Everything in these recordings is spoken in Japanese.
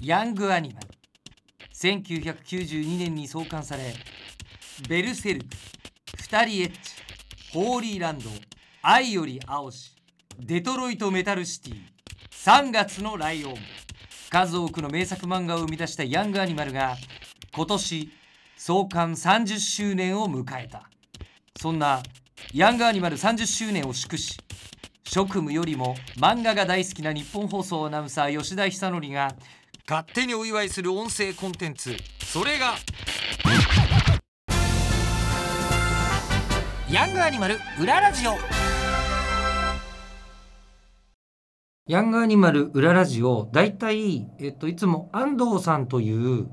ヤングアニマル。1992年に創刊されベルセルク二人エッチホーリーランド愛より青しデトロイトメタルシティ3月のライオン。数多くの名作漫画を生み出したヤングアニマルが今年創刊30周年を迎えた。そんなヤングアニマル30周年を祝し職務よりも漫画が大好きな日本放送アナウンサー吉田久典が勝手にお祝いする音声コンテンツ。それがヤングアニマル裏ラジオ。ヤングアニマル裏ラジオ。だいたい、えっと、いつも安藤さんという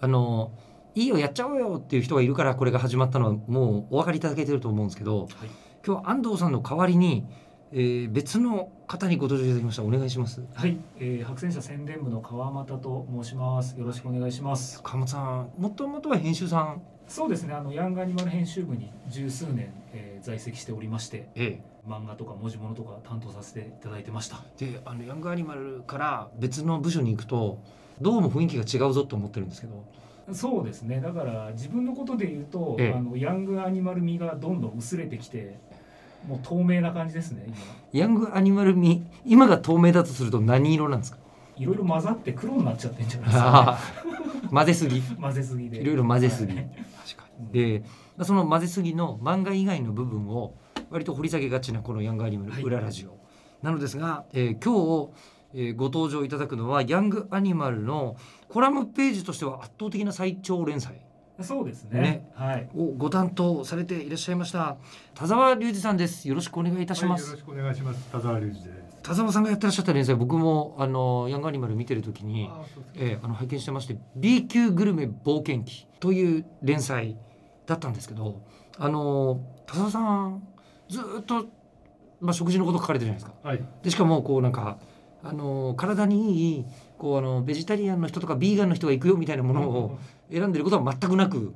あのいいよやっちゃおうよっていう人がいるからこれが始まったのはもうお分かりいただけてると思うんですけど、はい。今日は安藤さんの代わりに、えー別の方にご登場いただきました。お願いします。はい、えー、白戦車宣伝部の川又と申します。よろしくお願いします。川本さんもともとは編集さん。そうですね、あのヤングアニマル編集部に十数年、えー在籍しておりまして、え漫画とか文字物とか担当させていただいてました。えであのヤングアニマルから別の部署に行くとどうも雰囲気が違うぞと思ってるんですけど。そうですね、だから自分のことで言うと、ええ。あのヤングアニマル味がどんどん薄れてきて、もう透明な感じですね。今。ヤングアニマル味今が透明だとすると何色なんですか？いろいろ混ざって黒になっちゃってんじゃないですあか、ー混ぜすぎ？ね。混ぜすぎで。いろいろ混ぜすぎ。はい。確かうんでその混ぜすぎの漫画以外の部分を割と掘り下げがちなこのヤングアニマルはい。裏ラジオ、なのですが、えー今日、えーご登場いただくのはヤングアニマルのコラムページとしては圧倒的な最長連載そうですね。ねはい。をご担当されていらっしゃいました田沢隆二さんですよろしくお願いいたします、はい、よろしくお願いします。田沢隆二です。田沢さんがやってらっしゃった連載僕もあのヤングアニマル見てる時にあえーあの拝見してまして B 級グルメ冒険記という連載だったんですけどあの田沢さんずーっと、まあ、食事のこと書かれてるじゃないですかはい。でしかもこうなんかあの体にいいこうあのベジタリアンの人とかビーガンの人が行くよみたいなものを選んでることは全くなく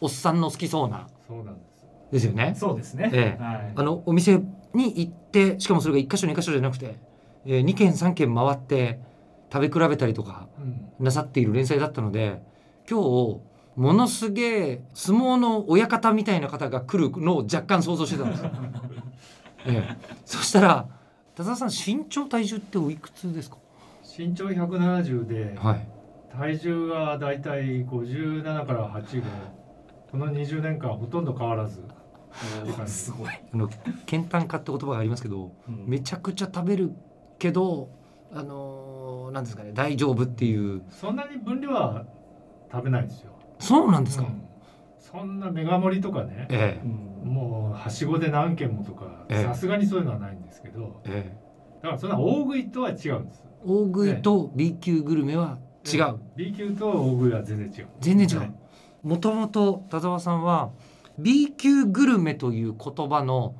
おっさんの好きそうなそうなんです。ですよね。そうですね。ええはい。あのお店に行ってしかもそれが1箇所2箇所じゃなくて、えー、2軒3軒回って食べ比べたりとかうん。なさっている連載だったので今日ものすげえ相撲の親方みたいな方が来るのを若干想像してたんですよ。ええ、そしたら田沢さん身長体重っておいくつですか？身長170で、はい体重がだいたい57から85。この20年間ほとんど変わらず。すごい。あの健単化って言葉がありますけどうんめちゃくちゃ食べるけどあのーなんですかね大丈夫っていうそんなに分量は食べないですよ。そうなんですか、うんそんなメガ盛りとかね。えうんもうはしごで何軒もとかええさすがにそういうのはないんですけどえええだからそんな大食いとは違うんです大食いと B 級グルメは違う、B 級と大食いは全然違う。全然違はい。うもともと田沢さんは B 級グルメという言葉の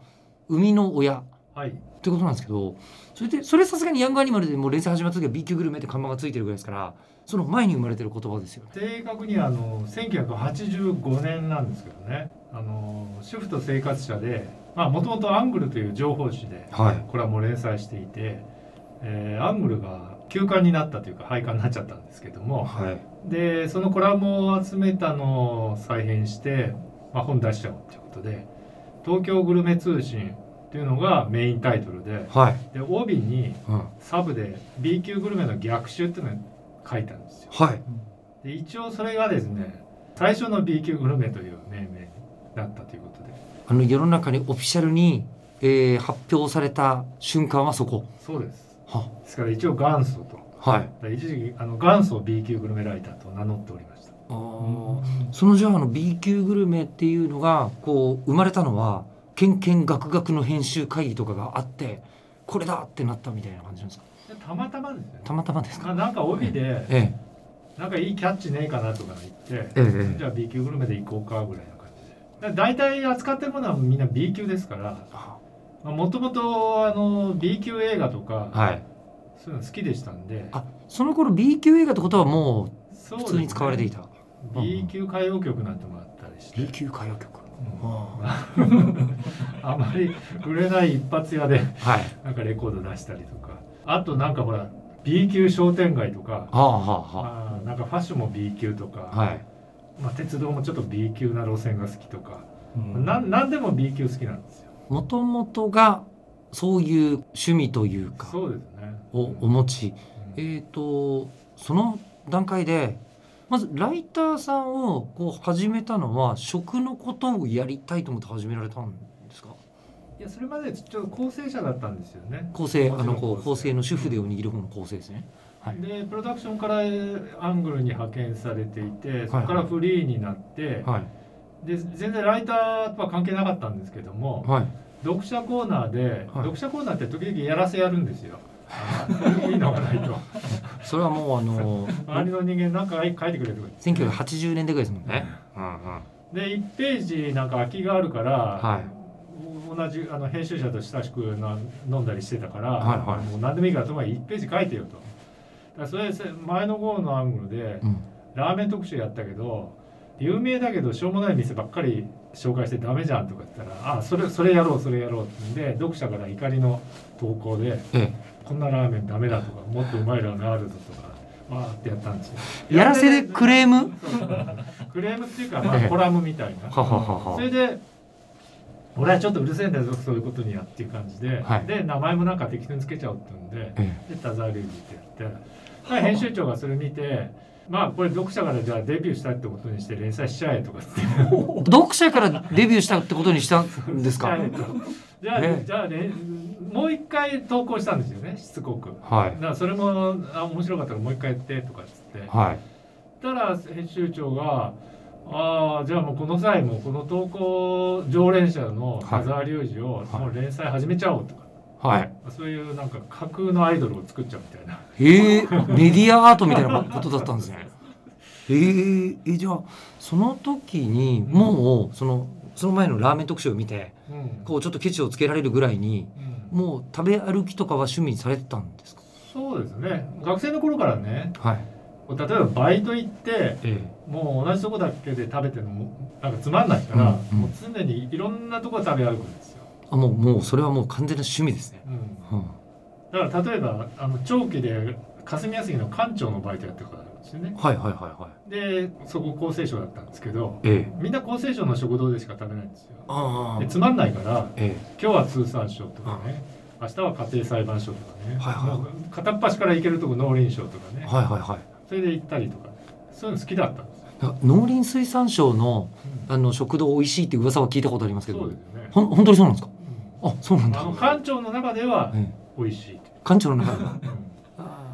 生みの親。っはい。てことなんですけどそれでそれさすがにヤングアニマルでもう連載始まった時は B 級グルメって看板がついてるぐらいですからその前に生まれてる言葉ですよね。正確にはあの1985年なんですけどね。あの主婦と生活者でもともとアングルという情報誌で、はい。これはもう連載していて、えーアングルが休刊になったというか廃刊になっちゃったんですけどもはい。でそのコラムを集めたのを再編して、まあ、本出しちゃおうということで「東京グルメ通信」っていうのがメインタイトルではい、で帯にうん、サブで「B 級グルメの逆襲」っていうのを書いたんですよ。はい。で一応それがですね最初の B 級グルメという命名になったということで。あの世の中にオフィシャルに、えー発表された瞬間はそこ。そうです。はですから一応元祖と。はい。で一時期あの元祖 B 級グルメライターと名乗っておりました。あー。そのじゃああの B 級グルメっていうのがこう生まれたのはケンケンガクガクの編集会議とかがあってこれだってなったみたいな感じなんですか？でたまたまですねたまたまですか？まあなんか帯でえなんかいいキャッチねえかなとか言って、えええじゃあ B 級グルメで行こうかぐらいな感じで。で大体扱ってるものはみんな B 級ですからもともとあの B 級映画とか、はい。そういうの好きでしたんで。あその頃 B 級映画ってことはもそうう普通に使われていた、B 級歌謡曲なんてもあったりして、B 級歌謡曲。うん。あ あまり売れない一発屋ではい。なんかレコード出したりとか。あとなんかほら B 級商店街とか。はあはあなんかファッションも B 級とか、あはい。まあ、鉄道もちょっと B 級な路線が好きとか、うん。なんなんでも B 級好きなんですよ。もともとがそういう趣味というかそうですね。をお持ち。うん。えっ、とその段階でまずライターさんをこう始めたのは食のことをやりたいと思って始められたんですか？いやそれまでちょっと構成者だったんですよね。構成あのこう構成。の主筆を握る方の構成ですね。はい。でプロダクションからアングルに派遣されていてそこからフリーになって、はい。で全然ライターとは関係なかったんですけどもはい読者コーナーで、はい。読者コーナーって時々やらせやるんですよ。あのいいのがないと それはもうあの周りの人間なんか書いてくれとか言って。1980年代ぐらいですもんね、うんうん、で1ページなんか空きがあるから、はい。同じあの編集者と親しくな飲んだりしてたから、はいはい。もう何でもいいからともかく1ページ書いてよと。だからそれで前の号のアングルで、うん。ラーメン特集やったけど有名だけどしょうもない店ばっかり紹介してダメじゃんとか言ったら「あそれそれやろうそれやろう」ってんで読者から怒りの投稿でえ「こんなラーメンダメだ」とか「もっとうまいラーメンあるぞ」とかわーってやったんですよ。えやらせでクレームクレームっていうか、まあええ。コラムみたいな。それで俺はちょっとうるせえんだよそういうことにはっていう感じで、はい。で名前もなんか適当につけちゃおうって言うんでえで田沢隆二ってやって、まあ編集長がそれ見てまあこれ読者からじゃあデビューしたってことにして連載しちゃえとかって。え読者からデビューしたってことにしたんですか？じゃあ、ええじゃあねもう一回投稿したんですよねしつこく。だかはいらそれもあ面白かったからもう一回やってとかっつって。はい。たら編集長が「ああじゃあもうこの際もうこの投稿常連者の田沢隆二をはい。もう連載始めちゃおう」と。か、はいそういうなんか架空のアイドルを作っちゃうみたいな。ええメディアアートみたいなことだったんですね。えええじゃあその時にもうそのその前のラーメン特集を見てうんこうちょっとケチをつけられるぐらいにうんもう食べ歩きとかは趣味にされてたんですか？そうですね学生の頃からねはい。例えばバイト行ってえもう同じとこだけで食べてるのもなんかつまんないから、うんうんもう常にいろんなとこ食べ歩くんですよ。あもうもうそれはもう完全な趣味ですね。うんうん、だから例えばあの長期で霞が関の館長のバイトやってるからなんですよね。はいはいはいはい。でそこ厚生省だったんですけどええみんな厚生省の食堂でしか食べないんですよ。ああでつまんないからえ今日は通産省とかね明日は家庭裁判所とかね、はいはい片っ端から行けるとこ農林省とかね、えはいはいはい。それで行ったりとかそういうの好きだったんです農林水産省のあの食堂美味しいって噂は聞いたことありますけどそうですよね。ほん本当にそうなんですか？うんあそうなんだあの館長の中ではええ美味しい。館長の中では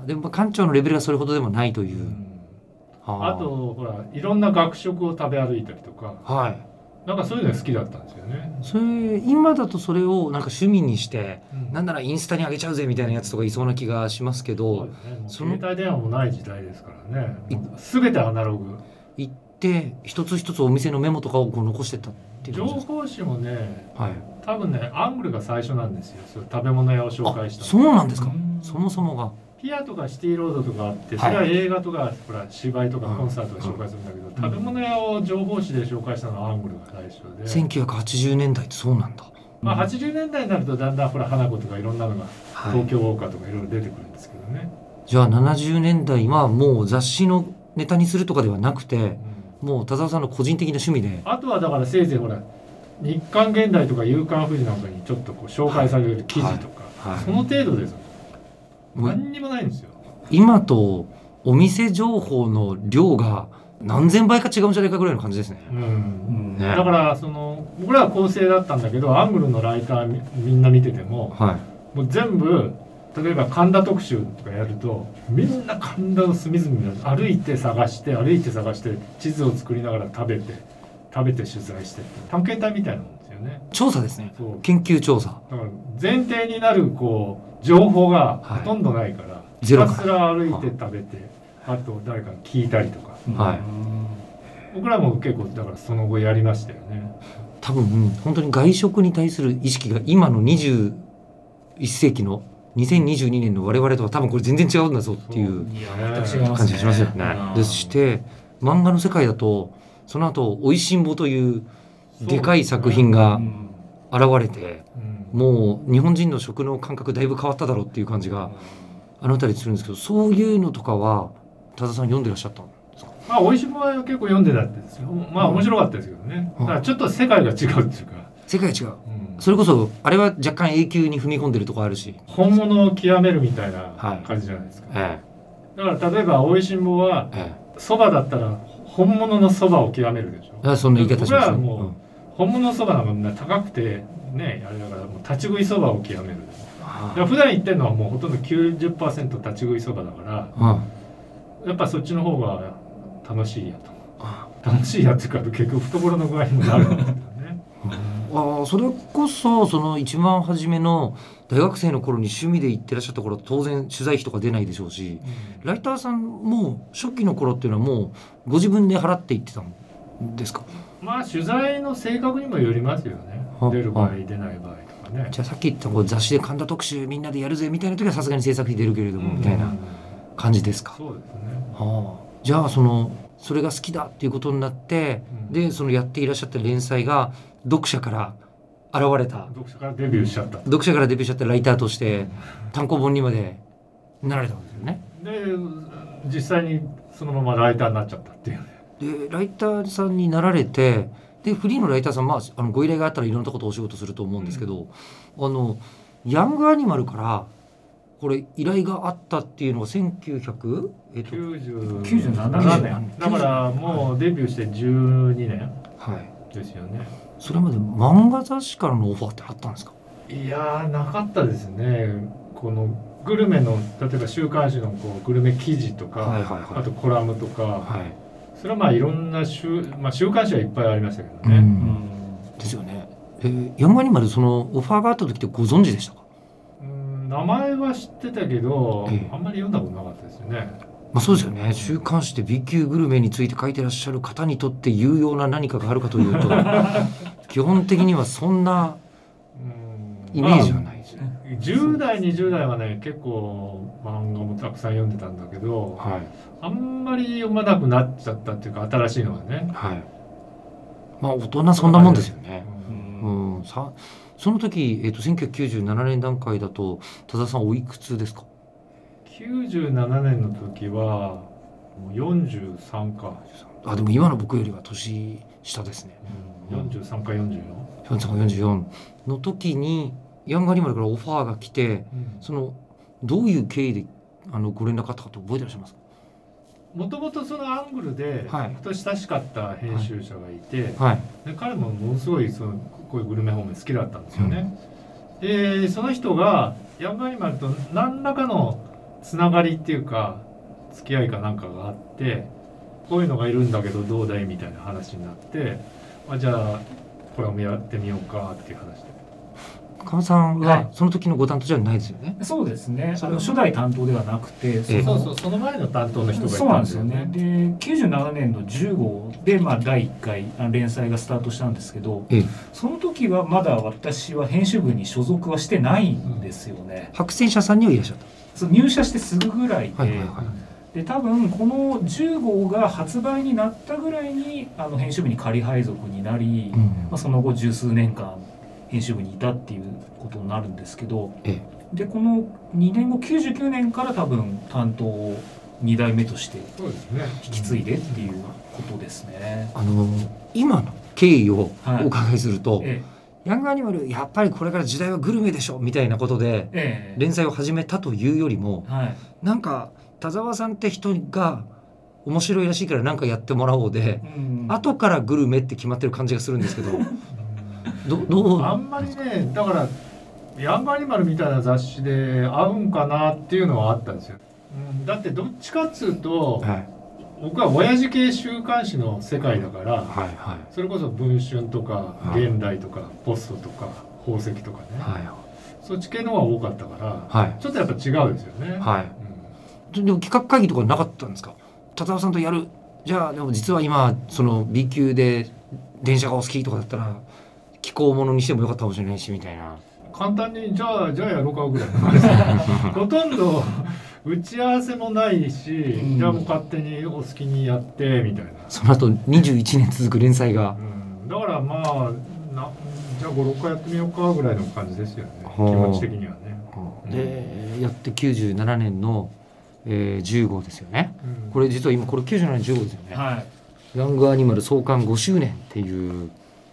でもまあ館長のレベルはそれほどでもないというあとほらいろんな学食を食べ歩いたりとかはいなんかそういうのが好きだったんですよね。それ今だとそれをなんか趣味にしてうんなんならインスタに上げちゃうぜみたいなやつとかいそうな気がしますけどそね。の携帯電話もない時代ですからねい。すべてアナログ。行って一つ一つお店のメモとかをこう残してったっていう情報誌もねはい。多分ねアングルが最初なんですよ。そういう食べ物屋を紹介したそうなんですか？うん。そもそもが。ピアとかシティロードとかあってそはい。れは映画とかほら芝居とかうんコンサートで紹介するんだけど、ん。食べ物屋を情報誌で紹介したのはアングルが最初で、1980年代ってそうなんだ。まあ、80年代になるとだんだんほら花子とかいろんなのがはい。東京ウォーカーとかいろいろ出てくるんですけどね、じゃあ70年代はもう雑誌のネタにするとかではなくてうんもう田沢さんの個人的な趣味で。あとはだからせいぜいほら日刊現代とか夕刊富士なんかにちょっとこう紹介される記事とか、はいはい。その程度です。何にもないんですよ。今とお店情報の量が何千倍か違うんじゃないかぐらいの感じですね。うん。うんね。だからその僕らは構成だったんだけどアングルのライターみみんな見ててもはい。もう全部例えば神田特集とかやるとみんな神田の隅々を歩いて探して歩いて探して地図を作りながら食べて食べて取材してって探検隊みたいなんですよね。調査ですね。研究調査。だから前提になるこう情報がほとんどないから、ゼロひたすら歩いて食べてあと誰かに聞いたりとかはい僕らも結構だからその後やりましたよね。多分うん本当に外食に対する意識が今の21世紀の2022年の我々とは多分これ全然違うんだぞっていう感じがしますよね。うんでして漫画の世界だとその後「おいしんぼ」というでかい作品がうん現れてうん。もう日本人の食の感覚だいぶ変わっただろうっていう感じがあの辺りするんですけどそういうのとかは多田さん読んでらっしゃったんですか？まあ美味しいものは結構読んでたんですよ。まあ面白かったですけどね。だからちょっと世界が違うっていうか、世界違う。うんそれこそあれは若干永久に踏み込んでるとこあるし、本物を極めるみたいなはい。感じじゃないですか、えだから例えば「おいしんぼ」はええ。そばだったら本物のそばを極めるでしょ。え、あそんな言い方します僕らはもう本物のそばなんかみんな高くてねあれだからもう立ち食いそばを極める。あだから普段言ってるのはもうほとんど90%立ち食いそばだからあやっぱそっちの方が楽しいやあと楽しいやっていうか結局懐の具合にもなるんだけどねああそれこそその一番初めの大学生の頃に趣味で行ってらっしゃった頃当然取材費とか出ないでしょうしライターさんも初期の頃っていうのはもうご自分で払って行ってたんですか？まあ取材の性格にもよりますよね。は出る場合は出ない場合とかね。じゃあさっき言ったこう雑誌で神田特集みんなでやるぜみたいな時はさすがに制作費出るけれどもみたいなうん感じですか、そうですね。はあ、じゃあそのそれが好きだっていうことになって、うん。でそのやっていらっしゃった連載が読者から現れた。読者からデビューしちゃった。読者からデビューしちゃったライターとして単行本にまでなられたわけですよね。で実際にそのままライターになっちゃったっていうね。でライターさんになられてでフリーのライターさん、まあ、あのご依頼があったらいろんなことお仕事すると思うんですけど、あのヤングアニマルからこれ依頼があったっていうのが1900、えっと97 97年。だからもうデビューして12年はい、ですよねそれまで漫画雑誌からのオファーってあったんですか？いやーなかったですね。このグルメの例えば週刊誌のこうグルメ記事とか、はいはいはい。あとコラムとか、はい、それはまあいろんな週,、まあ、週刊誌はいっぱいありましたけどうね、ん。ですよね。えヤングアニマルそのオファーがあった時ってご存知でしたか？うん名前は知ってたけど、ええ。あんまり読んだことなかったですよねまあそうですよね。週刊誌で B 級グルメについて書いてらっしゃる方にとって有用な何かがあるかというと 基本的にはそんなうん。イメージはないですね。まあ10代20代はね結構漫画もたくさん読んでたんだけどはい。あんまり読まなくなっちゃったっていうか新しいのはね、はい。まあ大人そんなもんですよね。うん。うん、さその時、えっと1997年段階だと多田さんおいくつですか？97年の時はもう43か、あでも今の僕よりは年下ですね。うん、43か44、43 44の時にヤングアニマルからオファーが来てそのどういう経緯であのご連絡あったかと覚えてらっしゃいますか？もともとそのアングルで、はい。僕と親しかった編集者がいて、はい。で彼もものすごいそのこういうグルメ方面好きだったんですよね。でその人がヤングアニマルと何らかのつながりっていうか付き合いかなんかがあってこういうのがいるんだけどどうだいみたいな話になってあじゃあこれもやってみようかっていう話で。川さんははいその時のご担当じゃないですよね。そうですねそれはあの初代担当ではなくてええそうそうその前の担当の人がいそうなたんですすよんでよねね。で97年の10号で、まあ、第1回連載がスタートしたんですけどええその時はまだ私は編集部に所属はしてないんですよね、白戦車さんにはいらっしゃっそう入社してすぐぐらいで,、た。はいはいはい。で多分この10号が発売になったぐらいにあの編集部に仮配属になり、うんまあ、その後十数年間編集部にいたっていうことになるんですけどえでこの2年後99年から多分担当を2代目として。引き継いでっていうことですね。あの今の経緯をはい。お伺いすると、えヤングアニマルやっぱりこれから時代はグルメでしょみたいなことでええ。え連載を始めたというよりもはい。なんか田沢さんって人が面白いらしいから何かやってもらおうで、うん。後からグルメって決まってる感じがするんですけど どどうあんまりねだからヤングアニマルみたいな雑誌で合うんかなっていうのはあったんですよ、うん、だってどっちかっつうとはい。僕は親父系週刊誌の世界だからはいはい。それこそ文春とかはい。現代とかポストとか宝石とかね、はい。そっち系の方が多かったからはい。ちょっとやっぱ違うですよね、はい。でも企画会議とかなかったんですか？田沢さんとやる。じゃあでも実は今その B 級で電車がお好きとかだったら気候ものにしてもよかったかもしれないしみたいな。うん簡単にじゃあじゃあやろうかぐらいの感じ。で ほとんど打ち合わせもないし、ん。じゃあもう勝手にお好きにやってみたいな。その後21年続く連載が。うん、だからまあなじゃあ56回やってみようかぐらいの感じですよね。気持ち的にはね、う。でやって97年の、えー、10号ですよね。うん。これ実は今これ97年10号ですよね、はい。ヤングアニマル創刊5周年っていう、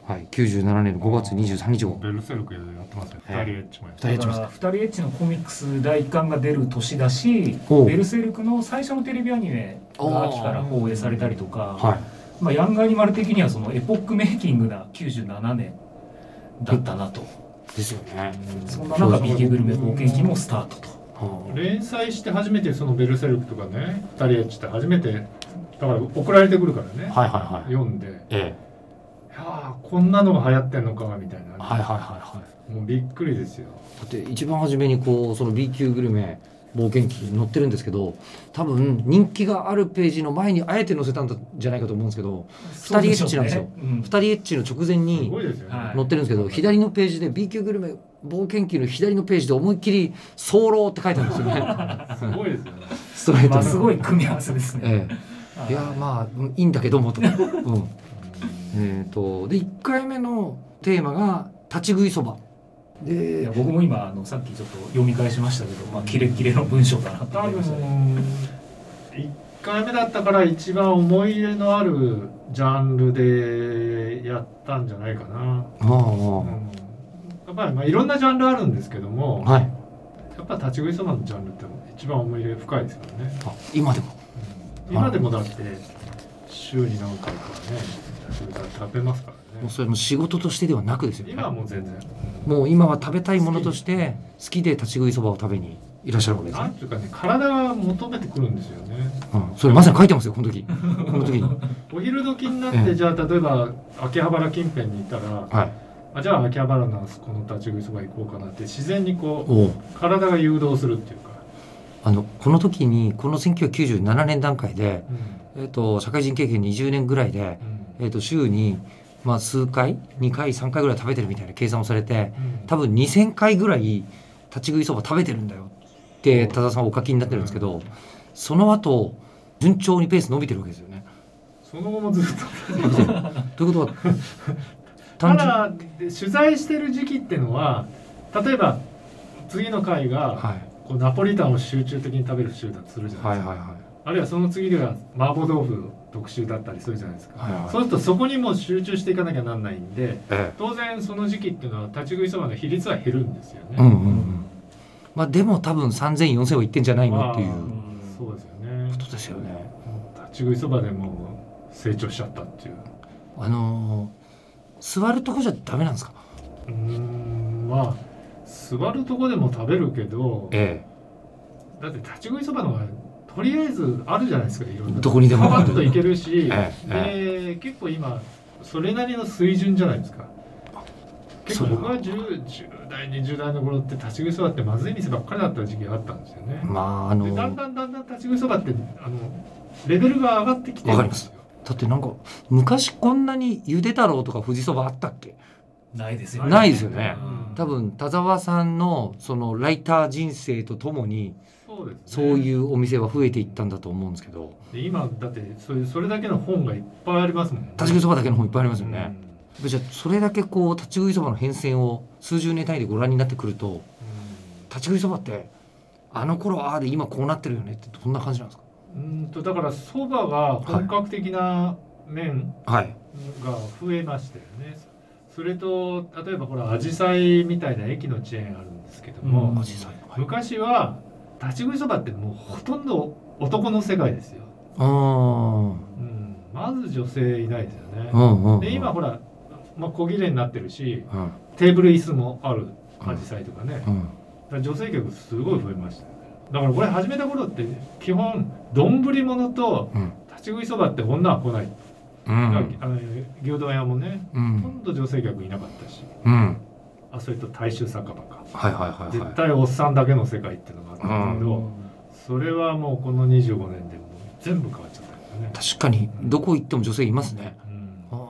はい、97年の5月23日号。ベルセルクやってますよ。ええ。二人エッチもやって二人エッチも。だから二人エッチのコミックス第一巻が出る年だしベルセルクの最初のテレビアニメが秋から放映されたりとか、はい。まあ、ヤングアニマル的にはそのエポックメイキングな97年だったなと、ですよね、そんな中 B 級グルメ冒険記もスタートと。はあ連載して初めてそのベルセルクとかね二人エッチって初めてだから送られてくるからね、はいはいはい読ん。でえいやーこんなのが流行ってんのかみたいな、えはいはいはいはい。もうびっくりですよ。だって一番初めにこうその B 級グルメ冒険記に載ってるんですけど多分人気があるページの前にあえて載せたんじゃないかと思うんですけど二人エッチなんですよ。うん。二人エッチの直前すにごいですよね、はい載ってるんですけど左のページで B 級グルメ冒険記の左のページで思いっきり「早漏」って書いてあるんですよね。すごいですよね。ストレートに。まあすごい組み合わせですね。ええ、い。やまあうんいいんだけどもと、うん、えー、とで1回目のテーマが「立ち食いそば」いでや僕も今あのさっきちょっと読み返しましたけど、まあ、キレッキレの文章だなと多思いましたね。分1回目だったから一番思い入れのあるジャンルでやったんじゃないかな、まあ、うん。やっぱりまあいろんなジャンルあるんですけども、はい。やっぱ立ち食いそばのジャンルって一番思い入れ深いですよね、あ今でも。うん。今でもだって週に何回かね食べますからね。もうそれも仕事としてではなくですよね。今はもう全然。もう今は食べたいものとして好きで立ち食いそばを食べにいらっしゃるわけですね、なんていうかね体が求めてくるんですよね。うん、それまさに書いてますよこの時。この時に。お昼時になっええ。てじゃあ例えば秋葉原近辺に行ったらはい。あじゃあ秋葉原のこの立ち食いそば行こうかなって自然にこう体が誘導するっていうか、あのこの時にこの1997年段階で、うん。えっと社会人経験20年ぐらいで、えっと週に、まあ、数回2回3回ぐらい食べてるみたいな計算をされてうん。多分2,000回ぐらい立ち食いそば食べてるんだよって多田さんお書きになってるんですけどその後順調にペース伸びてるわけですよね。その後もずっとということ？はただで取材してる時期っていうのは例えば次の回がはい。こうナポリタンを集中的に食べる週だとするじゃないですか、はいはいはい。あるいはその次では麻婆豆腐特集だったりするじゃないですか、はいはい。そうするとそこにもう集中していかなきゃなんないんでえ当然その時期っていうのは立ち食いそばの比率は減るんですよね、えうんうんうん。まあでも多分3,0004,000はいってんじゃないのっていう。まあそうですよね。ことですよね。立ち食いそばでもう成長しちゃったっていう。あのー座るとこじゃダメなんですか？うーんまあ座るとこでも食べるけどえだって立ち食いそばのがとりあえずあるじゃないですかいろんな。どこにでも。パパッといけるし、ええで結構今それなりの水準じゃないですか。結構それは僕は 10, 10代20代の頃って立ち食いそばってまずい店ばっかりだった時期があったんですよね。え、まああのでだんだんだんだん立ち食いそばってあのレベルが上がってきてるんです。よだってなんか昔こんなにゆで太郎とか富士そばあったっけ？ないですよね。ないですよね。うん。多分田沢さんのそのライター人生とともにそうですね。そういうお店は増えていったんだと思うんですけど。で今だってそれそれだけの本がいっぱいありますもんね。立ち食いそばだけの本いっぱいありますよね、うん。じゃあそれだけこう立ち食いそばの変遷を数十年単位でご覧になってくると立ち食いそばってあの頃ああで今こうなってるよねってどんな感じなんですか？うんうんとだからそばが本格的な麺はい。が増えましたよね、それと例えばほらアジサイみたいな駅のチェーンあるんですけども、うん。昔は立ち食いそばってもうほとんど男の世界ですよ、あー。うん、まず女性いないですよね、うんうんうん。で今ほら、まあ、小切れになってるしうん。テーブル椅子もあるアジサイとかね、うん。ら女性客すごい増えましただからこれ始めた頃って基本丼物とうん。立ち食いそばって女は来ない、うん。あの牛丼屋もねほうん。とんど女性客いなかったし。うんあそれと大衆酒場か。はいはいはい絶はい。対おっさんだけの世界っていうのがあったんだけど、それはもうこの25年でもう全部変わっちゃったよね、確かに。どこ行っても女性いますね。うん。あ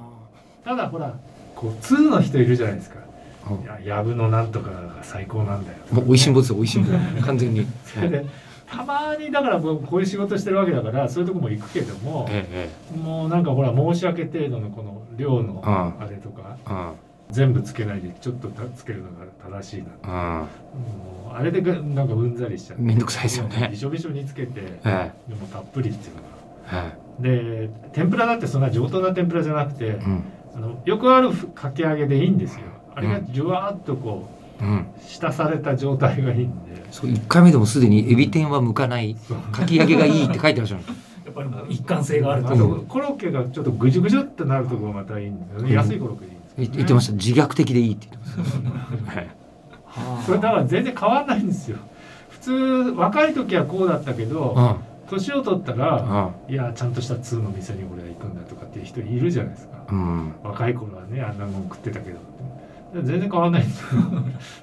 ただほらこう通の人いるじゃないですか。や藪のなんとかが最高なんだよもう美味しんぼですよ美味しんぼ。完全に。それでたまにだからもうこういう仕事してるわけだからそういうとこも行くけどもえええもうなんかほら申し訳程度のこの量のうん。あれとか全部つけないでちょっとつけるのが正しいな。うん。もうあれでがなんかうんざりしちゃって。めんどくさいですよね。びしょびしょにつけてでえ。もたっぷりっていうのが。ええ。で天ぷらだってそんな上等な天ぷらじゃなくてえうん。あのよくあるかき揚げでいいんですよ。あれがじゅわーっとこうん。う浸された状態がいいんで。そう1回目でもすでにエビ天は向かない。かき揚げがいいって書いてらっしゃるやっぱり一貫性があるあという。とコロッケがちょっとぐじゅぐじゅってなるところがまたいいんですよね、うん。安いコロッケでいい。んですよ、ね、言言ってました。自虐的でいいって言ってました はい。それだから全然変わんないんですよ。普通若い時はこうだったけどうん。年を取ったらうん。いやちゃんとした通の店に俺は行くんだとかっていう人いるじゃないですか。うん。若い頃はねあんなもん食ってたけど全然変わんないんですよ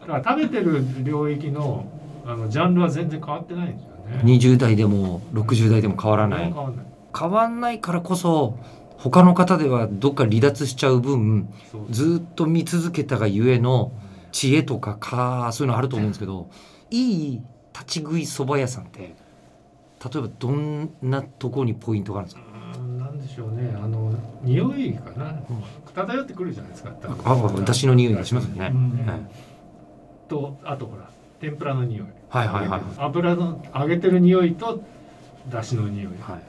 だから食べてる領域のあのジャンルは全然変わってないんですよね。20代でも60代でも変わらない。変わんない。変わんないからこそ他の方ではどっか離脱しちゃう分ずっと見続けたがゆえの知恵とかかそういうのあると思うんですけどいい立ち食いそば屋さんって例えばどんなところにポイントがあるんですか？うんなんでしょうね。あの匂いかな。漂ってくるじゃないですか。ああだしの匂いがしますよね、うん。はい。とあとほら天ぷらの匂い。はいはいはい。油の揚げてる匂いとだしの匂い。はい。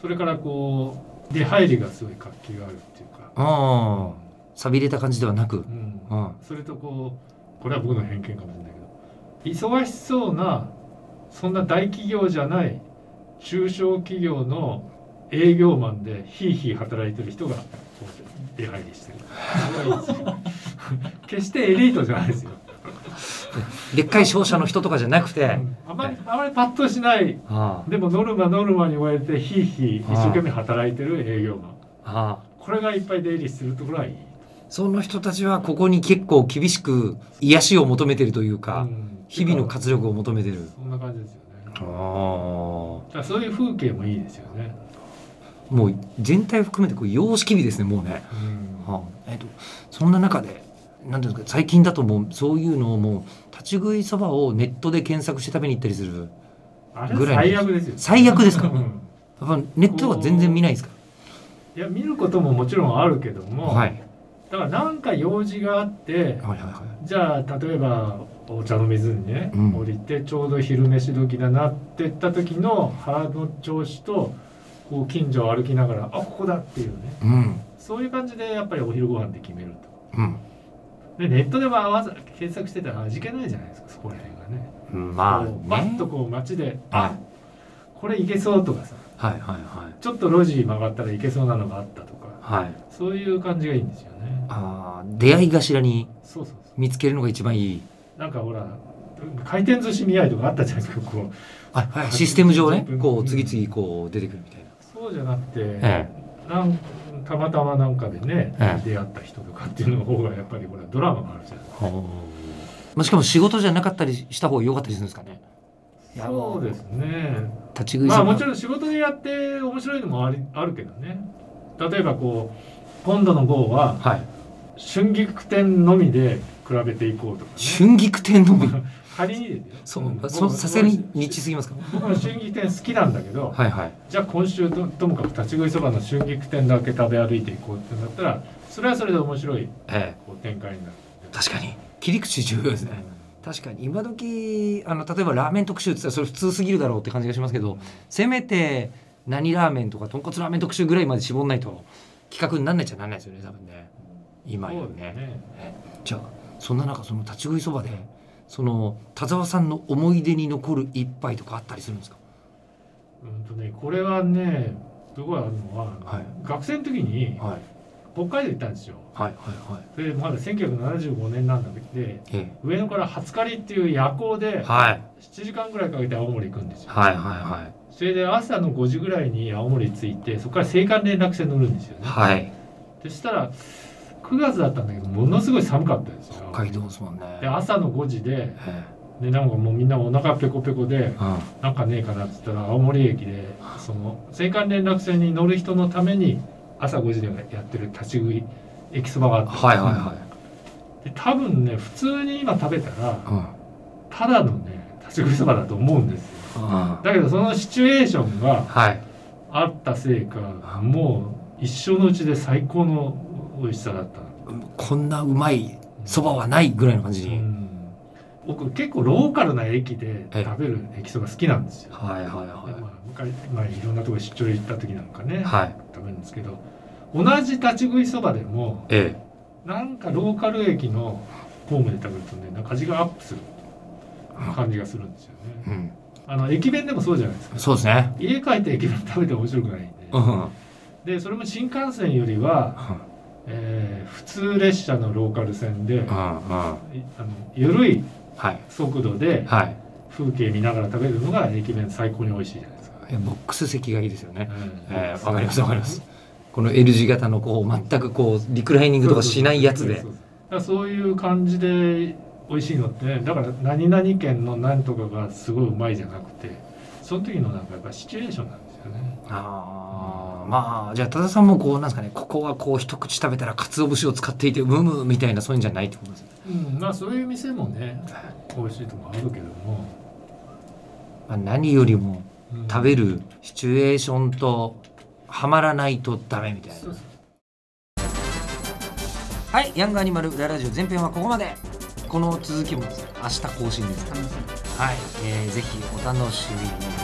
それからこう出入りがすごい活気があるっていうか。ああ。錆びれた感じではなく。うん。うんそれとこうこれは僕の偏見かもしれないけど。忙しそうなそんな大企業じゃない中小企業の営業マンでひいひい働いてる人がこう出入りしてる。決してエリートじゃないですよ、でっかい商社の人とかじゃなくて、うん。あまりあまりパッとしない。あでもノルマノルマに追われてひいひい一生懸命働いてる営業マン。あこれがいっぱい出入りするところはいい。その人たちはここに結構厳しく癒しを求めてるというか、うん。日々の活力を求めてる。そんな感じですよね。ああ。そういう風景もいいですよね、もう全体を含めてこう様式美ですねもうね、はあ。えっとそんな中でなんていうんですか最近だともうそういうのをもう立ち食いそばをネットで検索して食べに行ったりするぐらはい最悪ですよ。最悪ですか？うん。やっぱネットは全然見ないですか？いや見ることももちろんあるけども、はい。だからなんか用事があってはいはいはい。じゃあ例えばお茶の水にね、うん。降りてちょうど昼飯時だなって言った時の腹の調子とこう近所を歩きながらあここだっていうね。うん。そういう感じでやっぱりお昼ご飯で決めると。うんでネットでもわざ検索してたら味気ないじゃないですかそこら辺がね。まあこうバッねとこう街ではい。あこれいけそうとかさ。はいはいはい。ちょっと路地曲がったらいけそうなのがあったとか。はい。そういう感じがいいんですよね。あー出会い頭にそうそうそ見つけるのが一番いい。うなんかほら回転寿司見合いとかあったじゃないですかこう。あ、はい、システム上ね。うん。こう次々こう出てくるみたいな。そうじゃなくて、え。なんたまたまなんかでね、ええ。出会った人とかっていうの方がやっぱりほらドラマがあるじゃない。ですかまあ、しかも仕事じゃなかったりした方が良かったりするんですかね。そうですね。立ち食いまあもちろん仕事でやって面白いのもありあるけどね。例えばこう今度の号ははい。春菊店のみで比べていこうとかね。春菊店のみ？仮にそう僕そさすがにニッチすぎますか。僕も春菊店好きなんだけど、はいはい。じゃあ今週とともかく立ち食いそばの春菊店だけ食べ歩いていこうってなったらそれはそれで面白いえこう展開になるえ確かに。切り口重要ですね。確かに。今時あの例えばラーメン特集って言ったらそれ普通すぎるだろうって感じがしますけどせめて何ラーメンとか豚骨ラーメン特集ぐらいまで絞んないと企画になんないっちゃなんないですよね多分ね。今よね。ね。じゃあそんな中その立ち食いそばでその田沢さんの思い出に残る一杯とかあったりするんですか？うんとねこれはねすごいあるのは、はい。学生の時にはい。北海道行ったんですよ。はいはいはい。でまだ1975年なんだけどえ上野から初狩りっていう夜行でえはい。7時間ぐらいかけて青森行くんですよ。はいはいはい。それで朝の5時ぐらいに青森着いてそこから青函連絡船乗るんですよね、はい。そしたら9月だったんだけどものすごい寒かったですよ。北海道ですもんね。で朝の5時でえでなんかもうみんなお腹ペコペコでえうん。なんかねえかなっつったら青森駅でその青函連絡船に乗る人のために朝5時でやってる立ち食い駅そばがあって、はいはいはい。で多分ね普通に今食べたらうん。ただのね立ち食いそばだと思うんですよ。うん。だけどそのシチュエーションがはい。あったせいかもう一生のうちで最高の美味しさだった。こんなうまいそばはないぐらいの感じに、うん。僕結構ローカルな駅で食べる駅そば好きなんですよ。はいはいではまあ、昔まあ、いろんなところ出張行った時なんかね、いはい。食べるんですけど同じ立ち食いそばでもえなんかローカル駅のホームで食べるとねなんか味がアップする感じがするんですよえ、うね。ん、あの駅弁でもそうじゃないですか。そうですね。家帰って駅弁食べても面白くないんで。うんうん。でそれも新幹線よりは、えー普通列車のローカル線で、うんうん。いあの緩いはい。速度ではい。風景見ながら食べるのが駅弁最高に美味しいじゃないですか。えボックス席がいいですよね。うん。えーわかりますわかります。この L 字型のこう全くこうリクライニングとかしないやつで。そういう感じで美味しいのってねだから何々県の何とかがすごいうまいじゃなくてその時のなんかやっぱシチュエーションなんですよね。ああまあじゃあ多田さんもこうなんですかねここはこう一口食べたら鰹節を使っていてうむむみたいなそういうんじゃないってことですね、うん、まあそういう店もね美味しいとこあるけども、まあ、何よりもうん。食べるシチュエーションとはまらないとダメみたいな。そうそう。はいヤングアニマル裏ラジオ前編はここまで。この続きも明日更新ですから。はい、えーぜひお楽しみに